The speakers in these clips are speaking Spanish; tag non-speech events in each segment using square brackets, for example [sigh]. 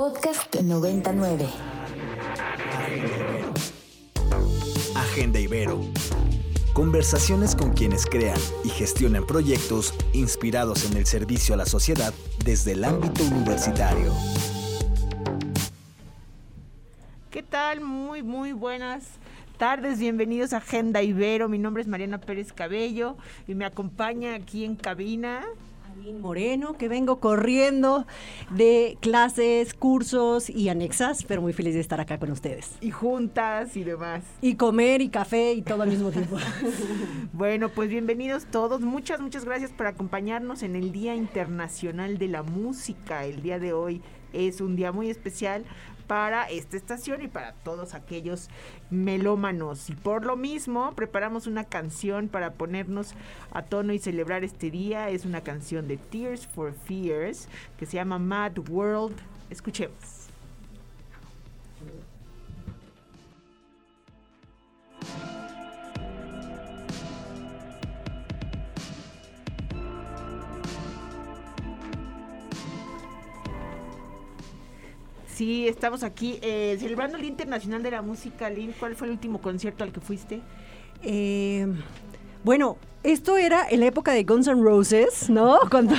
Podcast 99. Agenda Ibero. Conversaciones con quienes crean y gestionan proyectos inspirados en el servicio a la sociedad desde el ámbito universitario. ¿Qué tal? Muy, muy buenas tardes. Bienvenidos a Agenda Ibero. Mi nombre es Mariana Pérez Cabello y me acompaña aquí en cabina Moreno, que vengo corriendo de clases, cursos y anexas, pero muy feliz de estar acá con ustedes. Y juntas y demás. Y comer y café y todo al mismo tiempo. [laughs] bueno, pues bienvenidos todos. Muchas, muchas gracias por acompañarnos en el Día Internacional de la Música. El día de hoy es un día muy especial para esta estación y para todos aquellos melómanos. Y por lo mismo, preparamos una canción para ponernos a tono y celebrar este día. Es una canción de Tears for Fears que se llama Mad World. Escuchemos. Sí, estamos aquí eh, celebrando el Día Internacional de la Música. Lynn, ¿cuál fue el último concierto al que fuiste? Eh, bueno, esto era en la época de Guns N' Roses, ¿no? [laughs] Cuando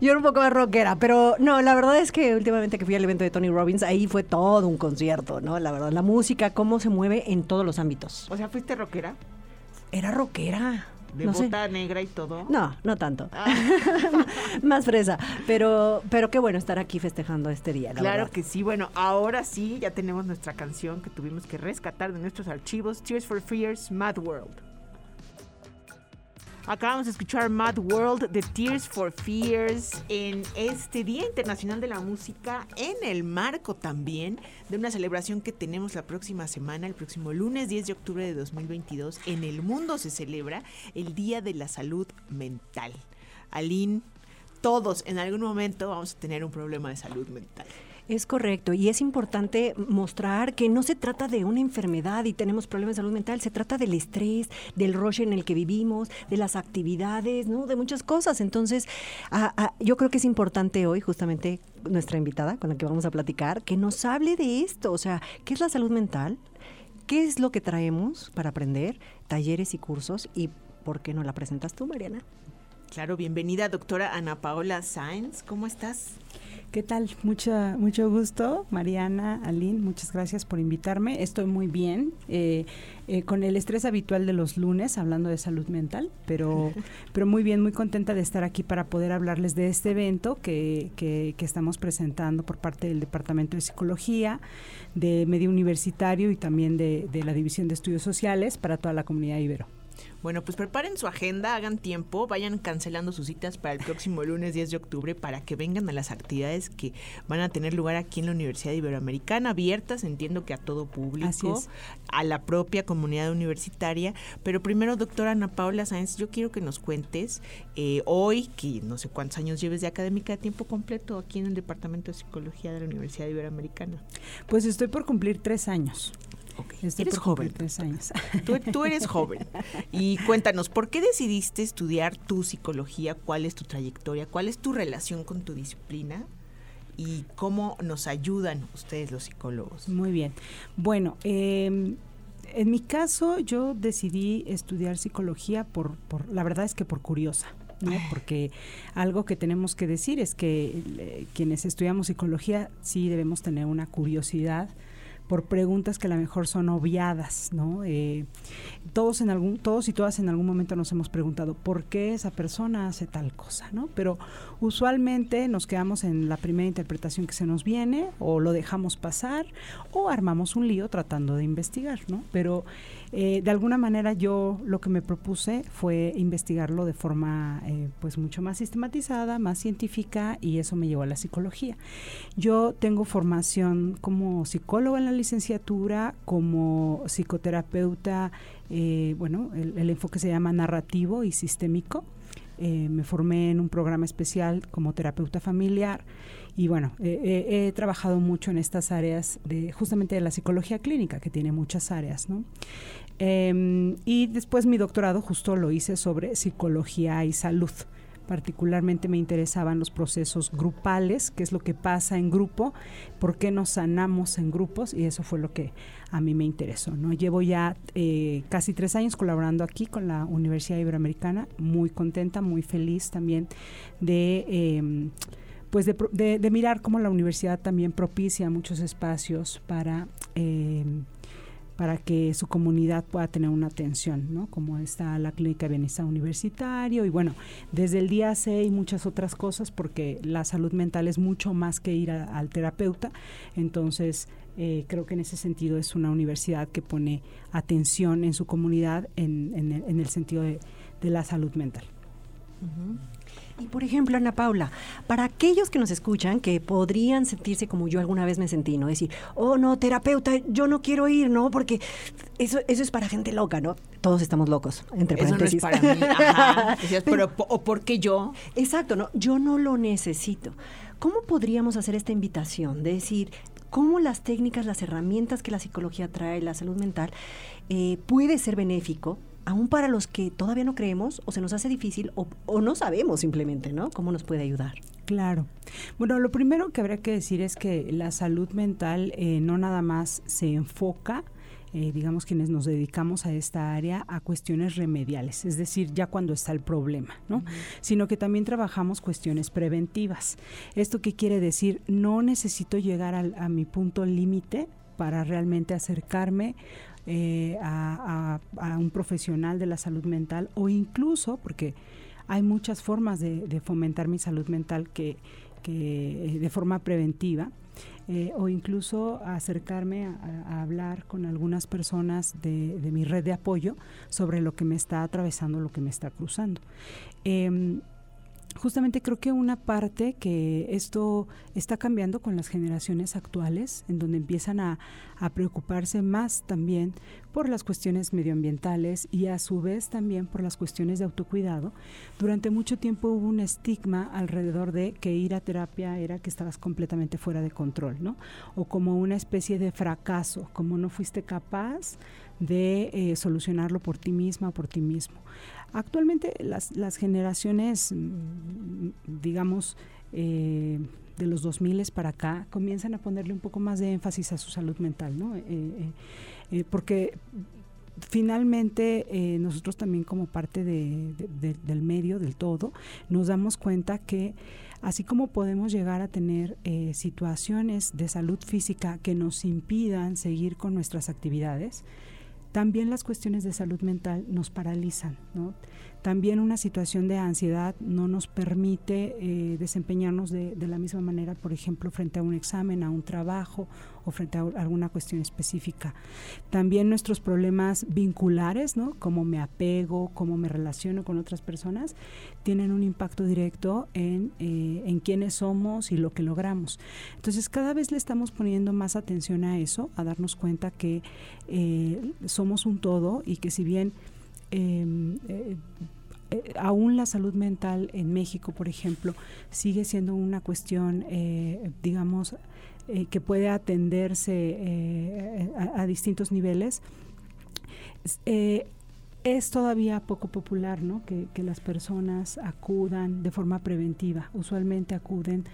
yo era un poco más rockera, pero no, la verdad es que últimamente que fui al evento de Tony Robbins, ahí fue todo un concierto, ¿no? La verdad, la música, cómo se mueve en todos los ámbitos. O sea, ¿fuiste rockera? Era rockera de no bota negra y todo. No, no tanto. Ah. [laughs] Más fresa. Pero, pero qué bueno estar aquí festejando este día. claro que sí. Bueno, ahora sí, ya tenemos nuestra canción que tuvimos que rescatar de nuestros archivos. Tears for Fears, Mad World. Acabamos de escuchar Mad World de Tears for Fears en este Día Internacional de la Música, en el marco también de una celebración que tenemos la próxima semana, el próximo lunes 10 de octubre de 2022. En el mundo se celebra el Día de la Salud Mental. Aline, todos en algún momento vamos a tener un problema de salud mental. Es correcto, y es importante mostrar que no se trata de una enfermedad y tenemos problemas de salud mental, se trata del estrés, del rush en el que vivimos, de las actividades, ¿no? de muchas cosas. Entonces, yo creo que es importante hoy, justamente nuestra invitada con la que vamos a platicar, que nos hable de esto, o sea, ¿qué es la salud mental? ¿Qué es lo que traemos para aprender? Talleres y cursos, y ¿por qué no la presentas tú, Mariana? Claro, bienvenida, doctora Ana Paola Sáenz, ¿cómo estás? ¿Qué tal? Mucha, mucho gusto, Mariana, Aline, muchas gracias por invitarme. Estoy muy bien, eh, eh, con el estrés habitual de los lunes, hablando de salud mental, pero, [laughs] pero muy bien, muy contenta de estar aquí para poder hablarles de este evento que, que, estamos presentando por parte del Departamento de Psicología, de Medio Universitario y también de, de la División de Estudios Sociales para toda la comunidad ibero. Bueno, pues preparen su agenda, hagan tiempo, vayan cancelando sus citas para el próximo lunes 10 de octubre para que vengan a las actividades que van a tener lugar aquí en la Universidad Iberoamericana, abiertas, entiendo que a todo público, a la propia comunidad universitaria. Pero primero, doctora Ana Paula Sáenz, yo quiero que nos cuentes eh, hoy, que no sé cuántos años lleves de académica de tiempo completo aquí en el Departamento de Psicología de la Universidad Iberoamericana. Pues estoy por cumplir tres años. Eres joven. Tres años. [laughs] Tú, eres joven. Y cuéntanos, ¿por qué decidiste estudiar tu psicología? ¿Cuál es tu trayectoria? ¿Cuál es tu relación con tu disciplina? ¿Y cómo nos ayudan ustedes los psicólogos? Muy bien. Bueno, em, en mi caso yo decidí estudiar psicología por, por la verdad es que por curiosa. ¿no? porque algo que tenemos que decir es que eh, quienes estudiamos psicología sí debemos tener una curiosidad por preguntas que a lo mejor son obviadas, ¿no? Eh, todos en algún, todos y todas en algún momento nos hemos preguntado por qué esa persona hace tal cosa, ¿no? Pero usualmente nos quedamos en la primera interpretación que se nos viene, o lo dejamos pasar, o armamos un lío tratando de investigar, ¿no? Pero eh, de alguna manera yo lo que me propuse fue investigarlo de forma eh, pues mucho más sistematizada, más científica y eso me llevó a la psicología. Yo tengo formación como psicóloga en la licenciatura, como psicoterapeuta, eh, bueno, el, enfoque se llama narrativo y sistémico. me formé en un programa especial como terapeuta familiar y bueno, he trabajado mucho en estas áreas de justamente de la psicología clínica, que tiene muchas áreas, ¿no? Em, y después mi doctorado justo lo hice sobre psicología y salud particularmente me interesaban los procesos grupales, qué es lo que pasa en grupo, por qué nos sanamos en grupos y eso fue lo que a mí me interesó. ¿no? Llevo ya eh, casi tres años colaborando aquí con la Universidad Iberoamericana, muy contenta, muy feliz también de... Em, pues de, mirar cómo la universidad también propicia muchos espacios para em, para que su comunidad pueda tener una atención, ¿no? Como está la Clínica de Bienestar Universitario y bueno, desde el día C y muchas otras cosas porque la salud mental es mucho más que ir al terapeuta, entonces eh, creo que en ese sentido es una universidad que pone atención en su comunidad en, el, sentido de, la salud mental. Y por ejemplo, Ana Paula, para aquellos que nos escuchan que podrían sentirse como yo alguna vez me sentí, ¿no? Decir, oh no, terapeuta, yo no quiero ir, ¿no? Porque eso, eso es para gente loca, ¿no? Todos estamos locos, entre paréntesis. Eso no es para mí. Ajá. [laughs] pero, ¿o por qué yo? Exacto, ¿no? Yo no lo necesito. ¿Cómo podríamos hacer esta invitación de decir, cómo las técnicas, las herramientas que la psicología trae, la salud mental, eh, puede ser benéfico aún para los que todavía no creemos o se nos hace difícil o, no sabemos simplemente, ¿no? ¿Cómo nos puede ayudar? Claro. Bueno, lo primero que habría que decir es que la salud mental eh, no nada más se enfoca eh, digamos quienes nos dedicamos a esta área, a cuestiones remediales, es decir, ya cuando está el problema, ¿no? Sino que también trabajamos cuestiones preventivas. ¿Esto qué quiere decir? No necesito llegar a mi punto límite para realmente acercarme eh, a, un profesional de la salud mental o incluso, porque hay muchas formas de, fomentar mi salud mental que, de forma preventiva, eh, o incluso acercarme a, hablar con algunas personas de, de, mi red de apoyo sobre lo que me está atravesando, lo que me está cruzando. Em, justamente creo que una parte que esto está cambiando con las generaciones actuales, en donde empiezan a, preocuparse más también por las cuestiones medioambientales y a su vez también por las cuestiones de autocuidado. Durante mucho tiempo hubo un estigma alrededor de que ir a terapia era que estabas completamente fuera de control, ¿no? O como una especie de fracaso, como no fuiste capaz de eh, solucionarlo por ti misma por ti mismo. Actualmente las, las generaciones, mm, digamos, eh, de los 2000 para acá, comienzan a ponerle un poco más de énfasis a su salud mental, ¿no? Eh, porque finalmente nosotros también como parte del medio, del todo, nos damos cuenta que así como podemos llegar a tener situaciones de salud física que nos impidan seguir con nuestras actividades, también las cuestiones de salud mental nos paralizan, ¿no? También una situación de ansiedad no nos permite eh, desempeñarnos de, la misma manera, por ejemplo, frente a un examen, a un trabajo frente a alguna cuestión específica. También nuestros problemas vinculares, ¿no? Cómo me apego, cómo me relaciono con otras personas, tienen un impacto directo en, eh, en quiénes somos y lo que logramos. Entonces, cada vez le estamos poniendo más atención a eso, a darnos cuenta que eh, somos un todo y que si bien em, eh, aún la salud mental en México, por ejemplo, sigue siendo una cuestión, digamos, eh, que puede atenderse a, distintos niveles. es todavía poco popular, ¿no? Que, que, las personas acudan de forma preventiva. Usualmente acuden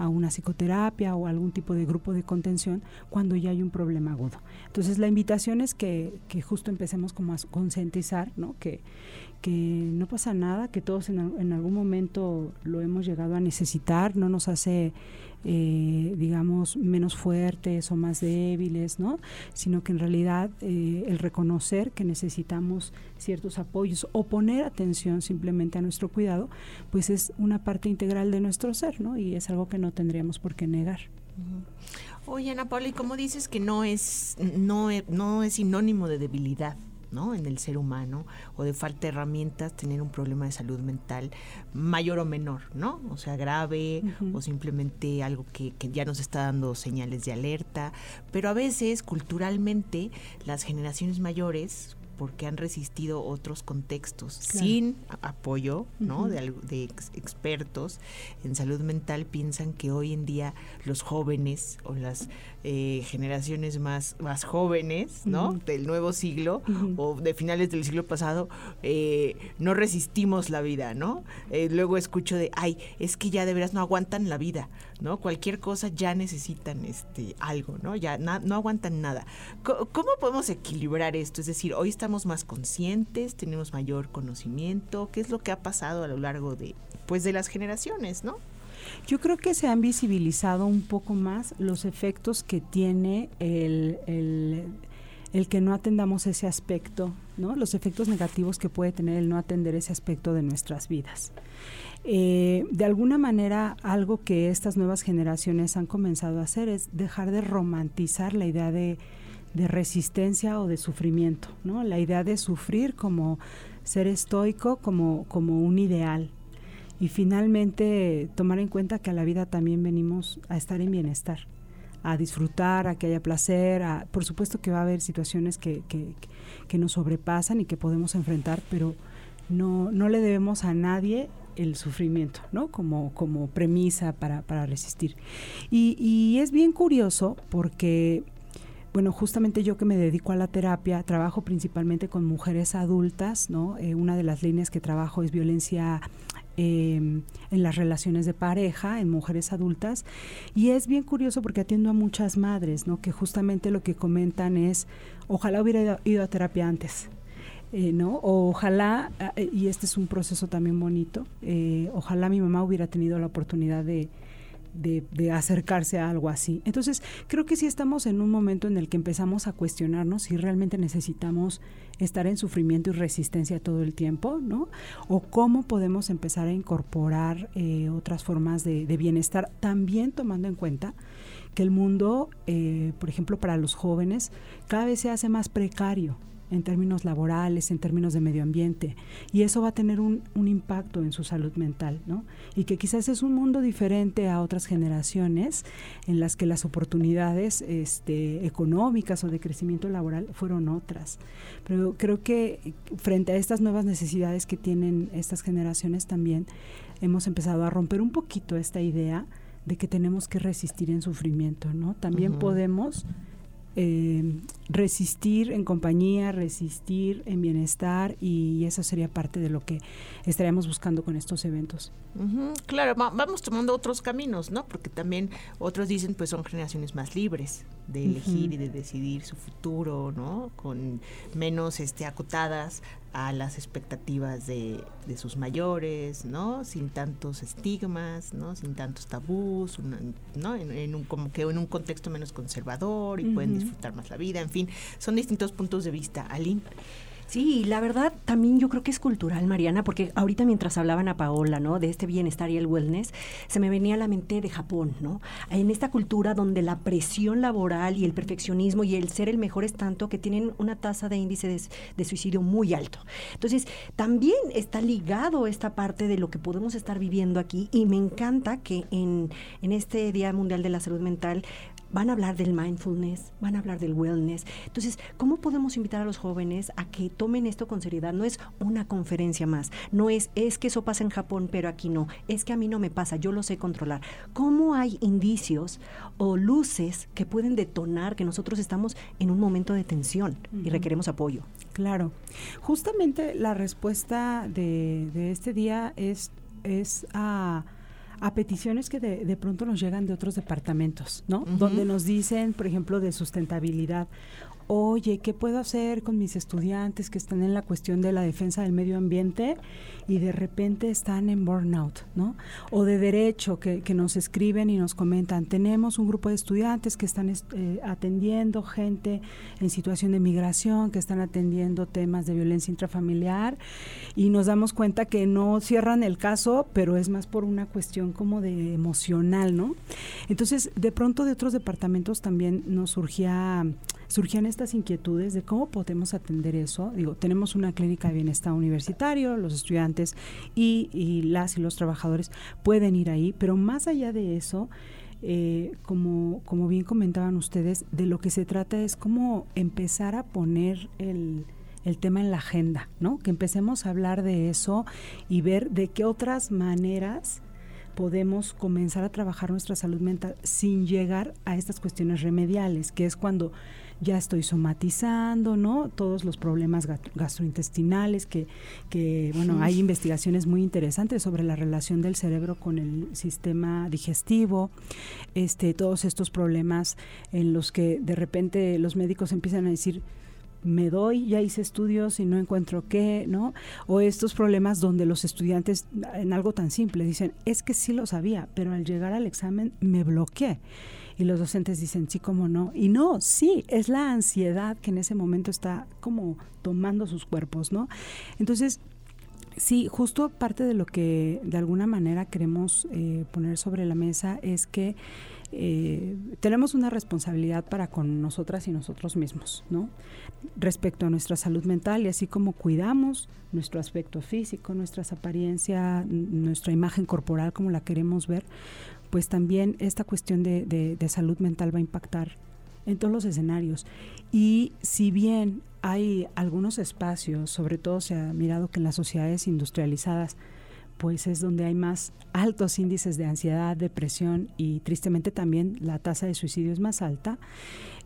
a una psicoterapia o algún tipo de grupo de contención cuando ya hay un problema agudo. Entonces la invitación es que, que justo empecemos como a concientizar, ¿no? Que, que no pasa nada, que todos en, en, algún momento lo hemos llegado a necesitar, no nos hace, eh, digamos, menos fuertes o más débiles, ¿no? Sino que en realidad eh, el reconocer que necesitamos ciertos apoyos o poner atención simplemente a nuestro cuidado, pues es una parte integral de nuestro ser, ¿no? Y es algo que no tendríamos por qué negar. Oye, Ana Paula, ¿y cómo dices que no es, no, no es sinónimo de debilidad? ¿No? en el ser humano o de falta de herramientas tener un problema de salud mental mayor o menor, ¿no? O sea, grave o simplemente algo que, que, ya nos está dando señales de alerta. Pero a veces, culturalmente, las generaciones mayores porque han resistido otros contextos sin apoyo ¿no? de, de expertos en salud mental piensan que hoy en día los jóvenes o las eh, generaciones más, más jóvenes ¿no? del nuevo siglo o de finales del siglo pasado eh, no resistimos la vida, ¿no? Eh, luego escucho de, ay, es que ya de veras no aguantan la vida, ¿no? Cualquier cosa ya necesitan este algo, ¿no? Ya no aguantan nada. ¿Cómo podemos equilibrar esto? Es decir, hoy estamos más conscientes, tenemos mayor conocimiento, ¿qué es lo que ha pasado a lo largo de pues de las generaciones, ¿no? Yo creo que se han visibilizado un poco más los efectos que tiene el, el, que no atendamos ese aspecto, ¿no? los efectos negativos que puede tener el no atender ese aspecto de nuestras vidas. Eh, de alguna manera, algo que estas nuevas generaciones han comenzado a hacer es dejar de romantizar la idea de, de resistencia o de sufrimiento, ¿no? La idea de sufrir como ser estoico, como, como un ideal, y finalmente tomar en cuenta que a la vida también venimos a estar en bienestar, a disfrutar, a que haya placer, a, por supuesto que va a haber situaciones que, que, nos sobrepasan y que podemos enfrentar, pero no, no le debemos a nadie el sufrimiento, ¿no? Como, como premisa para, para resistir. Y, y es bien curioso porque bueno, justamente yo que me dedico a la terapia, trabajo principalmente con mujeres adultas, ¿no? Eh, una de las líneas que trabajo es violencia Em, en las relaciones de pareja, en mujeres adultas. Y es bien curioso porque atiendo a muchas madres, ¿no? Que justamente lo que comentan es, ojalá hubiera ido, a terapia antes. Eh, ¿no? O ojalá, eh, y este es un proceso también bonito, eh, ojalá mi mamá hubiera tenido la oportunidad de, de, acercarse a algo así. Entonces, creo que sí estamos en un momento en el que empezamos a cuestionarnos si realmente necesitamos estar en sufrimiento y resistencia todo el tiempo, ¿no? O cómo podemos empezar a incorporar eh, otras formas de, bienestar, también tomando en cuenta que el mundo, eh, por ejemplo, para los jóvenes, cada vez se hace más precario en términos laborales, en términos de medio ambiente, y eso va a tener un, impacto en su salud mental, ¿no? Y que quizás es un mundo diferente a otras generaciones en las que las oportunidades este, económicas o de crecimiento laboral fueron otras. Pero creo que frente a estas nuevas necesidades que tienen estas generaciones también, hemos empezado a romper un poquito esta idea de que tenemos que resistir en sufrimiento, ¿no? También podemos eh, resistir en compañía, resistir en bienestar y eso sería parte de lo que estaríamos buscando con estos eventos. Claro, vamos tomando otros caminos, ¿no? Porque también otros dicen pues son generaciones más libres de elegir y de decidir su futuro, ¿no? Con menos este acotadas a las expectativas de, de sus mayores, ¿no? Sin tantos estigmas, ¿no? Sin tantos tabús, ¿no? En, un como que en un contexto menos conservador y pueden disfrutar más la vida, en fin, son distintos puntos de vista. Aline. Sí, la verdad también yo creo que es cultural, Mariana, porque ahorita mientras hablaban a Paola, ¿no? De este bienestar y el wellness, se me venía a la mente de Japón, ¿no? En esta cultura donde la presión laboral y el perfeccionismo y el ser el mejor es tanto que tienen una tasa de índice de, suicidio muy alto. Entonces, también está ligado esta parte de lo que podemos estar viviendo aquí y me encanta que en, en este Día Mundial de la Salud Mental van a hablar del mindfulness, van a hablar del wellness. Entonces, ¿cómo podemos invitar a los jóvenes a que tomen esto con seriedad? No es una conferencia más, no es, es que eso pasa en Japón, pero aquí no, es que a mí no me pasa, yo lo sé controlar. ¿Cómo hay indicios o luces que pueden detonar que nosotros estamos en un momento de tensión y requeremos apoyo? Claro, justamente la respuesta de, de este día es, es a a peticiones que de, de, pronto nos llegan de otros departamentos, ¿no? Donde nos dicen, por ejemplo, de sustentabilidad oye, ¿qué puedo hacer con mis estudiantes que están en la cuestión de la defensa del medio ambiente y de repente están en burnout, ¿no? O de derecho, que, nos escriben y nos comentan, tenemos un grupo de estudiantes que están eh, atendiendo gente en situación de migración, que están atendiendo temas de violencia intrafamiliar y nos damos cuenta que no cierran el caso, pero es más por una cuestión como de emocional, ¿no? Entonces, de pronto de otros departamentos también nos surgía surgían estas inquietudes de cómo podemos atender eso. Digo, tenemos una clínica de bienestar universitario, los estudiantes y, las y los trabajadores pueden ir ahí, pero más allá de eso, eh, como, como bien comentaban ustedes, de lo que se trata es cómo empezar a poner el, el tema en la agenda, ¿no? Que empecemos a hablar de eso y ver de qué otras maneras podemos comenzar a trabajar nuestra salud mental sin llegar a estas cuestiones remediales, que es cuando ya estoy somatizando, ¿no? Todos los problemas gastrointestinales, que, que bueno, hay investigaciones muy interesantes sobre la relación del cerebro con el sistema digestivo, este, todos estos problemas en los que de repente los médicos empiezan a decir, me doy, ya hice estudios y no encuentro qué, ¿no? O estos problemas donde los estudiantes, en algo tan simple, dicen, es que sí lo sabía, pero al llegar al examen me bloqueé. Y los docentes dicen, sí, cómo no. Y no, sí, es la ansiedad que en ese momento está como tomando sus cuerpos, ¿no? Entonces, sí, justo parte de lo que de alguna manera queremos eh, poner sobre la mesa es que eh, tenemos una responsabilidad para con nosotras y nosotros mismos, ¿no? Respecto a nuestra salud mental y así como cuidamos nuestro aspecto físico, nuestra apariencia, nuestra imagen corporal como la queremos ver, pues también esta cuestión de, de salud mental va a impactar en todos los escenarios. Y si bien hay algunos espacios, sobre todo se ha mirado que en las sociedades industrializadas, pues es donde hay más altos índices de ansiedad, depresión y tristemente también la tasa de suicidio es más alta.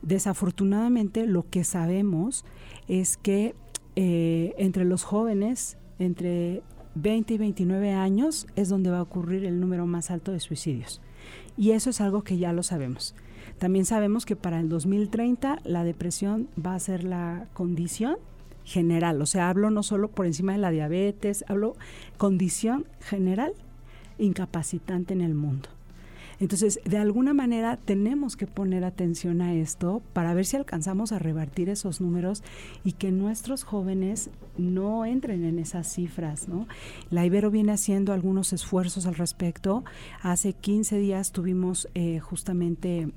Desafortunadamente lo que sabemos es que eh, entre los jóvenes, entre 20 y 29 años, es donde va a ocurrir el número más alto de suicidios. Y eso es algo que ya lo sabemos. También sabemos que para el 2030 la depresión va a ser la condición general, o sea, hablo no solo por encima de la diabetes, hablo condición general incapacitante en el mundo. Entonces, de alguna manera tenemos que poner atención a esto para ver si alcanzamos a revertir esos números y que nuestros jóvenes no entren en esas cifras, ¿no? La Ibero viene haciendo algunos esfuerzos al respecto. Hace 15 días tuvimos eh, justamente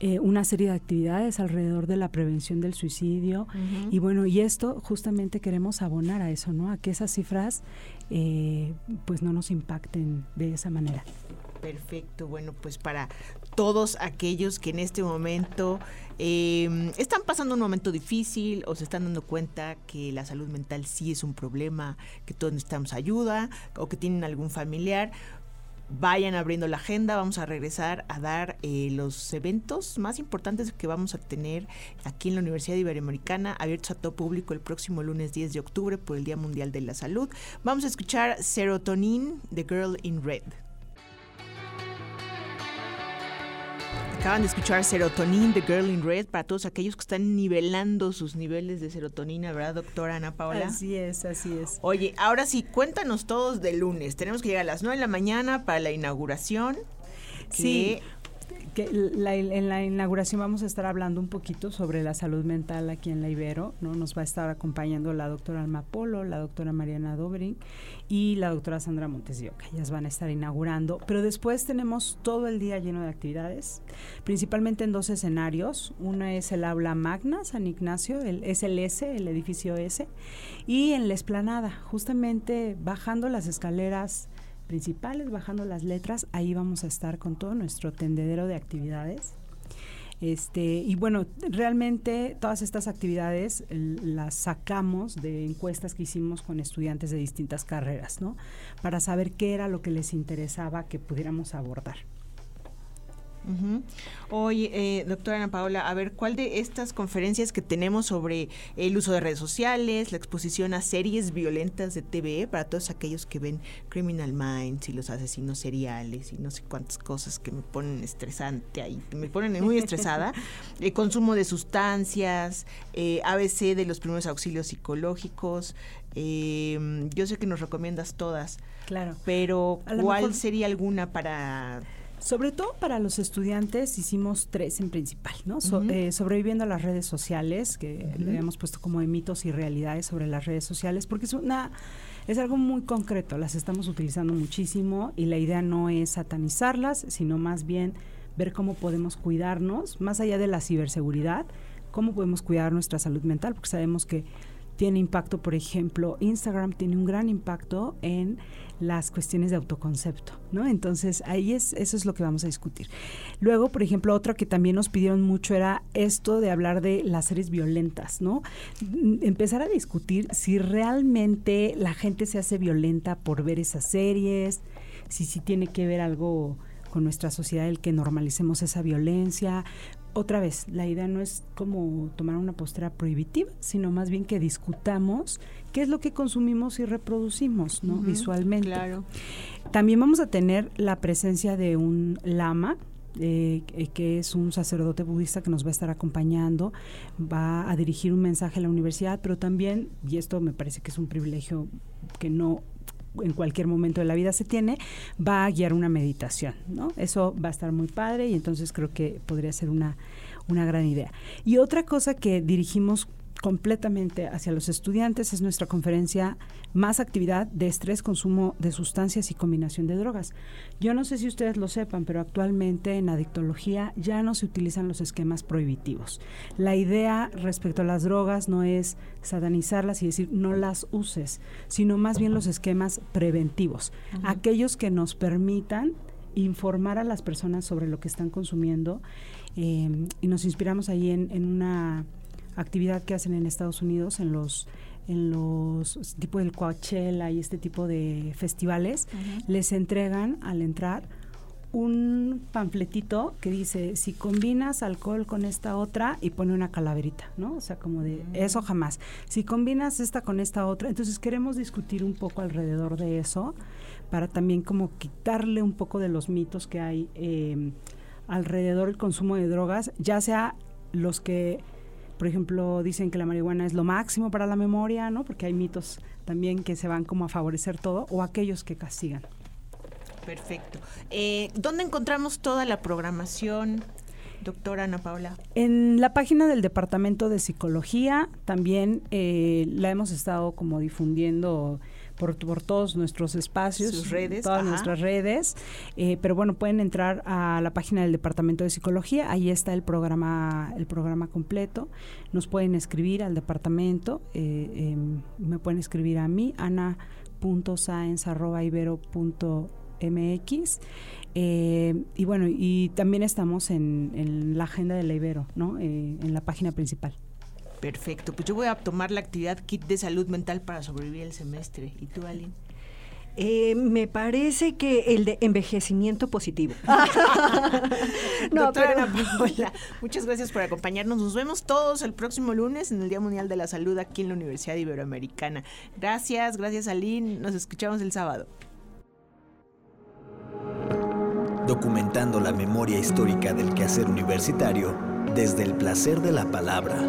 eh, una serie de actividades alrededor de la prevención del suicidio y bueno y esto justamente queremos abonar a eso no a que esas cifras eh, pues no nos impacten de esa manera Perfecto, bueno, pues para todos aquellos que en este momento em, están pasando un momento difícil o se están dando cuenta que la salud mental sí es un problema, que todos necesitamos ayuda o que tienen algún familiar, vayan abriendo la agenda, vamos a regresar a dar eh, los eventos más importantes que vamos a tener aquí en la Universidad Iberoamericana, abiertos a todo público el próximo lunes 10 de octubre por el Día Mundial de la Salud. Vamos a escuchar Serotonin, The Girl in Red. Acaban de escuchar Serotonin, The Girl in Red, para todos aquellos que están nivelando sus niveles de serotonina, ¿verdad, doctora Ana Paola? Así es, así es. Oye, ahora sí, cuéntanos todos de lunes. Tenemos que llegar a las 9 de la mañana para la inauguración. Sí, en la inauguración vamos a estar hablando un poquito sobre la salud mental aquí en la Ibero, ¿no? Nos va a estar acompañando la doctora Alma Polo, la doctora Mariana Dobrin y la doctora Sandra Montes Ellas van a estar inaugurando, pero después tenemos todo el día lleno de actividades, principalmente en dos escenarios. Una es el aula magna San Ignacio, el, es el S, el edificio S, y en la esplanada, justamente bajando las escaleras principales, bajando las letras, ahí vamos a estar con todo nuestro tendedero de actividades. Este, y bueno, realmente todas estas actividades las sacamos de encuestas que hicimos con estudiantes de distintas carreras, ¿no? Para saber qué era lo que les interesaba que pudiéramos abordar. Oye, eh, doctora Ana Paola, a ver, ¿cuál de estas conferencias que tenemos sobre el uso de redes sociales, la exposición a series violentas de TV, para todos aquellos que ven Criminal Minds y los asesinos seriales y no sé cuántas cosas que me ponen estresante ahí, me ponen muy estresada, [laughs] el consumo de sustancias, eh, ABC de los primeros auxilios psicológicos, eh, yo sé que nos recomiendas todas, claro, pero ¿cuál sería alguna para sobre todo para los estudiantes hicimos tres en principal, ¿no? Eh, sobreviviendo a las redes sociales, que le hemos puesto como de mitos y realidades sobre las redes sociales, porque es una es algo muy concreto, las estamos utilizando muchísimo y la idea no es satanizarlas, sino más bien ver cómo podemos cuidarnos, más allá de la ciberseguridad, cómo podemos cuidar nuestra salud mental, porque sabemos que tiene impacto, por ejemplo, Instagram tiene un gran impacto en las cuestiones de autoconcepto, ¿no? Entonces, ahí es, eso es lo que vamos a discutir. Luego, por ejemplo, otra que también nos pidieron mucho era esto de hablar de las series violentas, ¿no? Empezar a discutir si realmente la gente se hace violenta por ver esas series, si sí si tiene que ver algo con nuestra sociedad el que normalicemos esa violencia, otra vez, la idea no es como tomar una postura prohibitiva, sino más bien que discutamos qué es lo que consumimos y reproducimos, ¿no? Visualmente. Claro. También vamos a tener la presencia de un lama, eh, que es un sacerdote budista que nos va a estar acompañando, va a dirigir un mensaje a la universidad, pero también, y esto me parece que es un privilegio que no en cualquier momento de la vida se tiene, va a guiar una meditación, ¿no? Eso va a estar muy padre y entonces creo que podría ser una, una gran idea. Y otra cosa que dirigimos completamente hacia los estudiantes es nuestra conferencia Más actividad de estrés, consumo de sustancias y combinación de drogas. Yo no sé si ustedes lo sepan, pero actualmente en adictología ya no se utilizan los esquemas prohibitivos. La idea respecto a las drogas no es satanizarlas y decir no las uses, sino más bien los esquemas preventivos, aquellos que nos permitan informar a las personas sobre lo que están consumiendo eh, y nos inspiramos ahí en una actividad que hacen en Estados Unidos en los en los tipo del Coachella y este tipo de festivales les entregan al entrar un panfletito que dice si combinas alcohol con esta otra y pone una calaverita, ¿no? O sea, como de eso jamás. Si combinas esta con esta otra, entonces queremos discutir un poco alrededor de eso para también como quitarle un poco de los mitos que hay eh, alrededor del consumo de drogas, ya sea los que por ejemplo, dicen que la marihuana es lo máximo para la memoria, ¿no? Porque hay mitos también que se van como a favorecer todo, o aquellos que castigan. Perfecto. Eh, ¿Dónde encontramos toda la programación? Doctora Ana Paula. En la página del Departamento de Psicología también eh, la hemos estado como difundiendo por, todos nuestros espacios, redes, todas nuestras redes. Eh, pero bueno, pueden entrar a la página del Departamento de Psicología, ahí está el programa, el programa completo. Nos pueden escribir al departamento, eh, em, me pueden escribir a mí, ana.saenz.ibero.mx. Eh, y bueno, y también estamos en, la agenda de la Ibero, ¿no? en la página principal. Perfecto, pues yo voy a tomar la actividad kit de salud mental para sobrevivir el semestre. ¿Y tú, Aline? Eh, me parece que el de envejecimiento positivo. [laughs] no, Doctora Paola, muchas gracias por acompañarnos. Nos vemos todos el próximo lunes en el Día Mundial de la Salud aquí en la Universidad Iberoamericana. Gracias, gracias Aline. Nos escuchamos el sábado. Documentando la memoria histórica del quehacer universitario desde el placer de la palabra